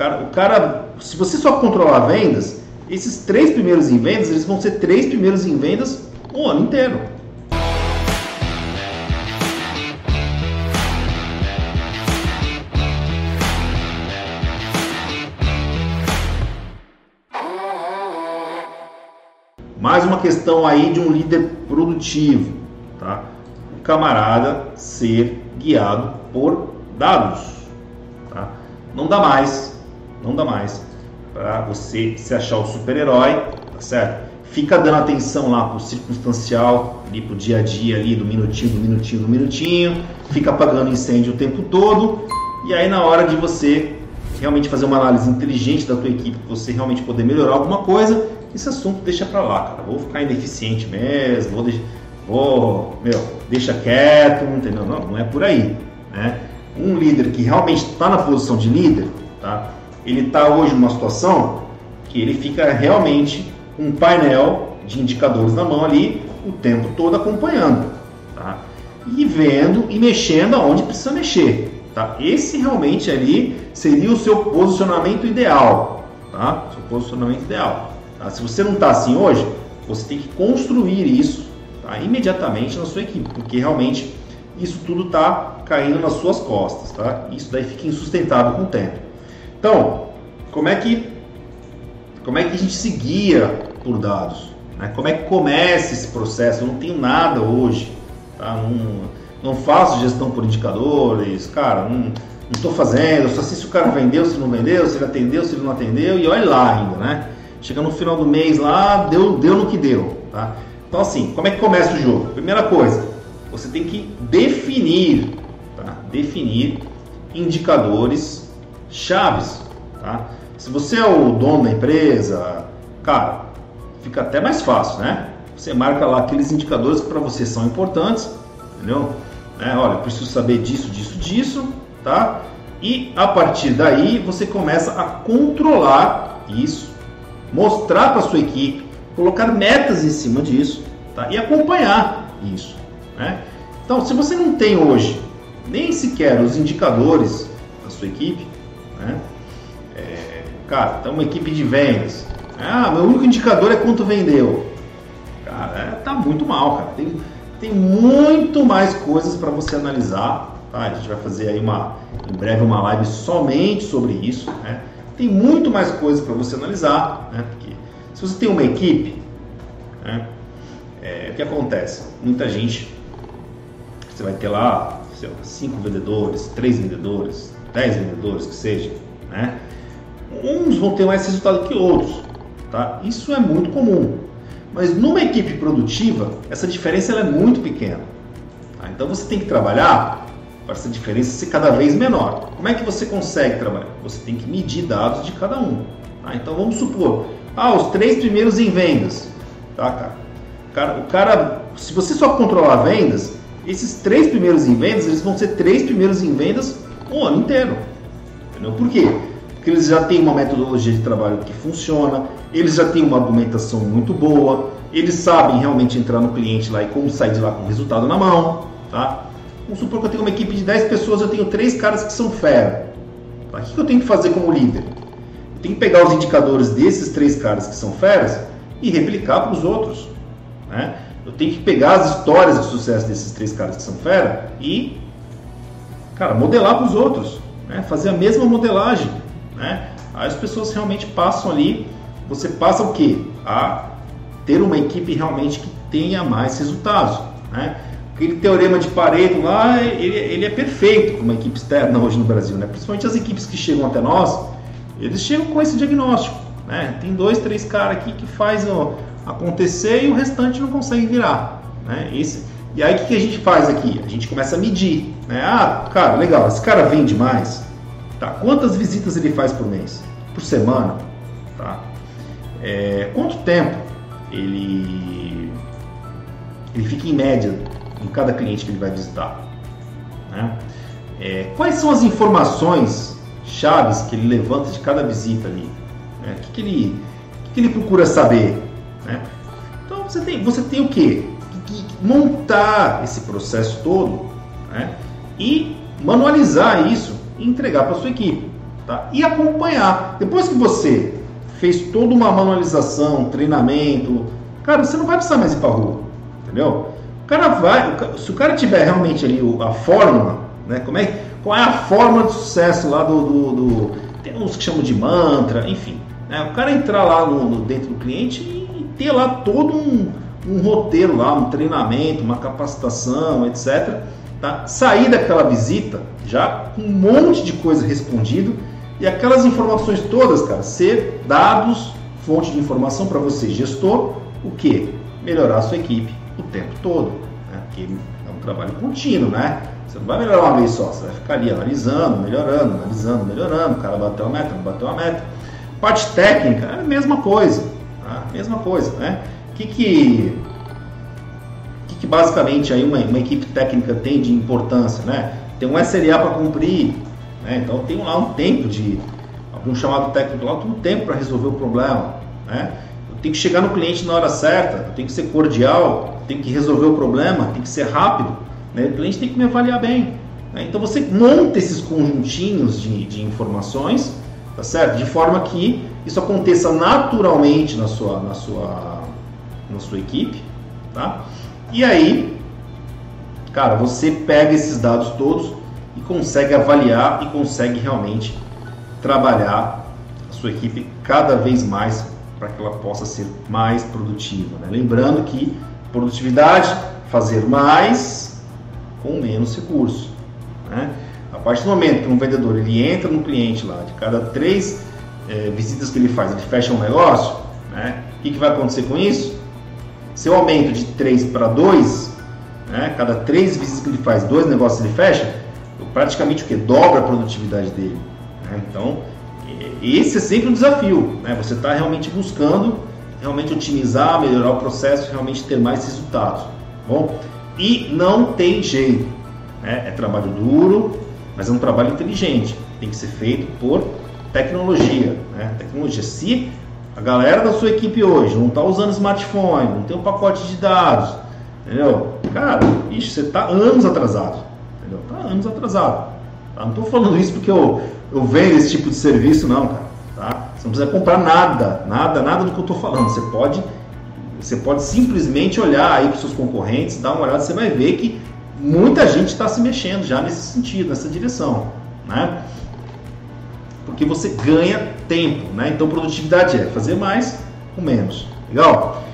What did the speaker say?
cara, o cara, se você só controlar vendas, esses três primeiros em vendas, eles vão ser três primeiros em vendas o ano inteiro. Mais uma questão aí de um líder produtivo, tá? O camarada ser guiado por dados, tá? Não dá mais, não dá mais para você se achar o super-herói, tá certo? Fica dando atenção lá pro circunstancial, ali pro dia a dia ali, do minutinho, do minutinho, do minutinho, fica apagando incêndio o tempo todo, e aí na hora de você realmente fazer uma análise inteligente da tua equipe, você realmente poder melhorar alguma coisa, esse assunto deixa para lá, cara. Vou ficar ineficiente mesmo, vou, deixar, vou meu, deixa quieto, entendeu? Não, não é por aí, né? Um líder que realmente está na posição de líder, tá? Ele está hoje numa situação que ele fica realmente com um painel de indicadores na mão ali o tempo todo acompanhando, tá? E vendo e mexendo aonde precisa mexer, tá? Esse realmente ali seria o seu posicionamento ideal, tá? Seu posicionamento ideal. Tá? Se você não está assim hoje, você tem que construir isso tá? imediatamente na sua equipe, porque realmente isso tudo está caindo nas suas costas. Tá? Isso daí fica insustentável com o tempo. Então, como é que, como é que a gente se guia por dados? Né? Como é que começa esse processo? Eu não tenho nada hoje. Tá? Não, não faço gestão por indicadores, cara, não estou fazendo, só sei se o cara vendeu, se não vendeu, se ele atendeu, se ele não atendeu, e olha lá ainda, né? Chega no final do mês lá, deu, deu no que deu. Tá? Então assim, como é que começa o jogo? Primeira coisa, você tem que definir, tá? definir indicadores chaves. Tá? Se você é o dono da empresa, cara, fica até mais fácil, né? Você marca lá aqueles indicadores que para você são importantes, entendeu? É, olha, preciso saber disso, disso, disso, tá? E a partir daí você começa a controlar isso mostrar para sua equipe, colocar metas em cima disso tá? e acompanhar isso. Né? Então, se você não tem hoje nem sequer os indicadores da sua equipe, né? É, cara, tá uma equipe de vendas. Ah, meu único indicador é quanto vendeu. Cara, é, tá muito mal, cara. Tem, tem muito mais coisas para você analisar. Tá? A gente vai fazer aí uma, em breve uma live somente sobre isso. Né? tem muito mais coisas para você analisar, né? Porque se você tem uma equipe, né? é, o que acontece? Muita gente, você vai ter lá, sei lá, cinco vendedores, três vendedores, dez vendedores, que seja, né? Uns vão ter mais resultado que outros, tá? Isso é muito comum. Mas numa equipe produtiva, essa diferença é muito pequena. Tá? Então você tem que trabalhar para essa diferença ser cada vez menor. Como é que você consegue trabalhar? Você tem que medir dados de cada um. Tá? Então vamos supor, ah, os três primeiros em vendas, tá, cara? O cara, o cara, se você só controlar vendas, esses três primeiros em vendas, eles vão ser três primeiros em vendas o ano inteiro. Entendeu? Por quê? Porque eles já têm uma metodologia de trabalho que funciona, eles já têm uma argumentação muito boa, eles sabem realmente entrar no cliente lá e como sair de lá com o resultado na mão, tá? Vamos supor que eu tenho uma equipe de 10 pessoas, eu tenho três caras que são fera. Tá? O que eu tenho que fazer como líder? Eu tenho que pegar os indicadores desses três caras que são feras e replicar para os outros. Né? Eu tenho que pegar as histórias de sucesso desses três caras que são fera e, cara, modelar para os outros. Né? Fazer a mesma modelagem. Né? Aí as pessoas realmente passam ali, você passa o quê? A ter uma equipe realmente que tenha mais resultados. Né? aquele teorema de Pareto lá, ele, ele é perfeito para uma equipe externa hoje no Brasil, né? Principalmente as equipes que chegam até nós, eles chegam com esse diagnóstico, né? Tem dois, três caras aqui que faz ó, acontecer e o restante não consegue virar, né? Esse, e aí o que a gente faz aqui? A gente começa a medir, né? Ah, cara, legal, esse cara vende mais, tá? Quantas visitas ele faz por mês? Por semana, tá? É, quanto tempo ele ele fica em média em cada cliente que ele vai visitar. Né? É, quais são as informações chaves que ele levanta de cada visita ali? Né? O que, que, ele, o que, que, ele procura saber? Né? Então você tem, você tem o? Que, que montar esse processo todo né? e manualizar isso e entregar para sua equipe. tá? e acompanhar. Depois que você fez toda uma manualização, treinamento, cara, você não vai precisar mais ir para rua, entendeu? O cara vai, se o cara tiver realmente ali a fórmula, né? Como é, qual é a fórmula de sucesso lá do, do, do tem uns que chamam de mantra, enfim, né? O cara entrar lá no, no, dentro do cliente e ter lá todo um, um roteiro lá, um treinamento, uma capacitação, etc. Tá? Sair daquela visita já com um monte de coisa respondido e aquelas informações todas, cara, ser dados, fonte de informação para você, gestor, o que? Melhorar a sua equipe o tempo todo. Né? Porque é um trabalho contínuo, né? Você não vai melhorar uma vez só, você vai ficar ali analisando, melhorando, analisando, melhorando. O cara bateu a meta, não bateu a meta. Parte técnica é a mesma coisa, tá? Mesma coisa, né? Que que, que, que basicamente aí uma, uma equipe técnica tem de importância, né? Tem um SLA para cumprir, né? Então tem lá um tempo de um chamado técnico lá, tem um tempo para resolver o problema. Né? Eu tenho que chegar no cliente na hora certa, eu tenho que ser cordial, eu tenho que resolver o problema, tem que ser rápido. Né? O cliente tem que me avaliar bem. Né? Então você monta esses conjuntinhos de, de informações, tá certo? De forma que isso aconteça naturalmente na sua, na sua, na sua equipe, tá? E aí, cara, você pega esses dados todos e consegue avaliar e consegue realmente trabalhar a sua equipe cada vez mais para que ela possa ser mais produtiva. Né? Lembrando que produtividade, fazer mais com menos recursos. Né? A partir do momento que um vendedor ele entra no cliente lá, de cada três é, visitas que ele faz, ele fecha um negócio, né? o que, que vai acontecer com isso? Se eu aumento de 3 para 2, né? cada três visitas que ele faz, dois negócios ele fecha, praticamente o que? Dobra a produtividade dele. Né? Então, esse é sempre um desafio. Né? Você está realmente buscando realmente otimizar, melhorar o processo, realmente ter mais resultados. Tá bom, e não tem jeito. Né? É trabalho duro, mas é um trabalho inteligente. Tem que ser feito por tecnologia. Né? Tecnologia. Se a galera da sua equipe hoje não está usando smartphone, não tem um pacote de dados, entendeu? Cara, isso você está anos atrasado entendeu? Tá anos atrasado. Tá? Não estou falando isso porque eu, eu vendo esse tipo de serviço, não, cara. Tá? Você não precisa comprar nada, nada, nada do que eu estou falando. Você pode, você pode simplesmente olhar aí para os seus concorrentes, dar uma olhada, você vai ver que muita gente está se mexendo já nesse sentido, nessa direção, né? Porque você ganha tempo, né? Então produtividade é fazer mais com menos. Legal?